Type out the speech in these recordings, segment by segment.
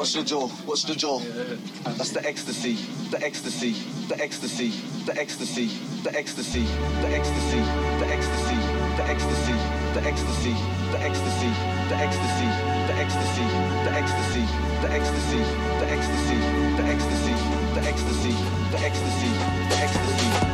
Watch the jaw, watch the jaw. That's the ecstasy, the ecstasy, the ecstasy, the ecstasy, the ecstasy, the ecstasy, the ecstasy, the ecstasy, the ecstasy, the ecstasy, the ecstasy, the ecstasy, the ecstasy, the ecstasy, the ecstasy, the ecstasy, the ecstasy, the ecstasy, the ecstasy,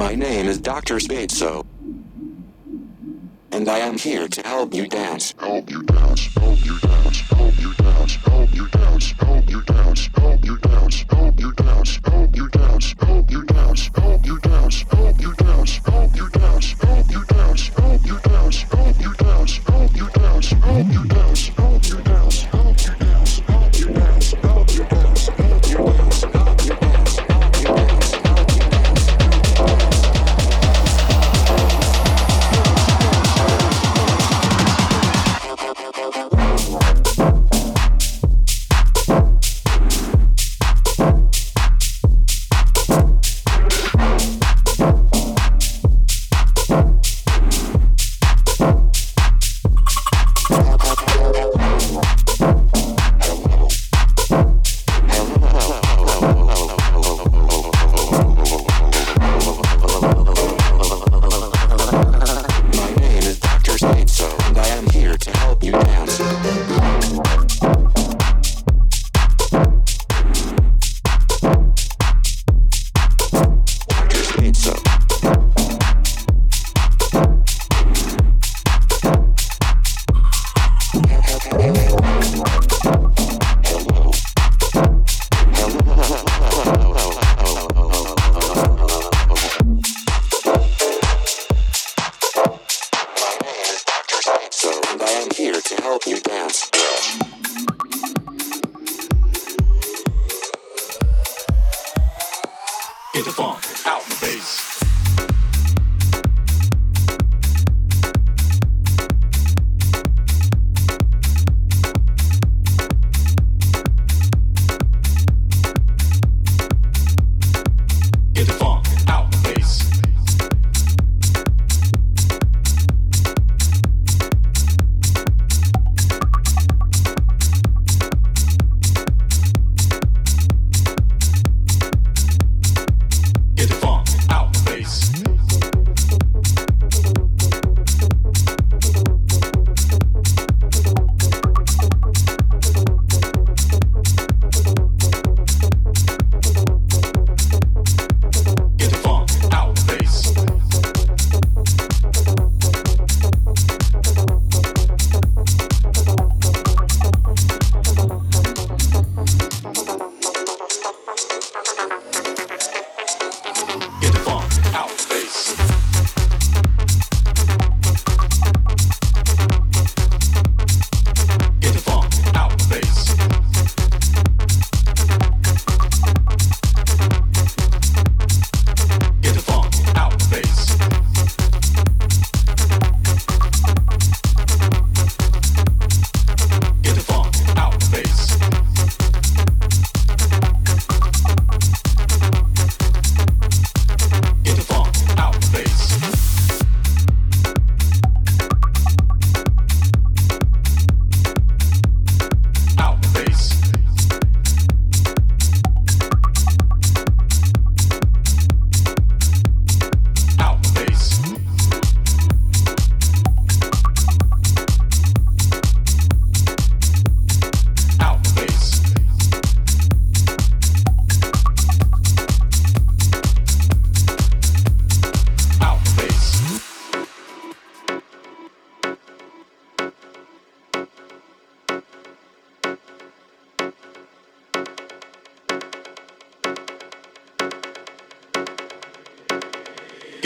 Dr. Spadeso. And I am here to help you dance. Help you dance, help you dance, help you dance, help you dance, help you dance, help you dance, help you dance, help you dance, help you dance, help you dance, help you dance, help you dance,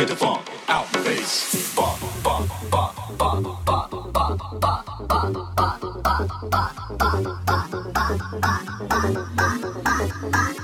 The funk out the bass. Bump, bump, bump, bump. Out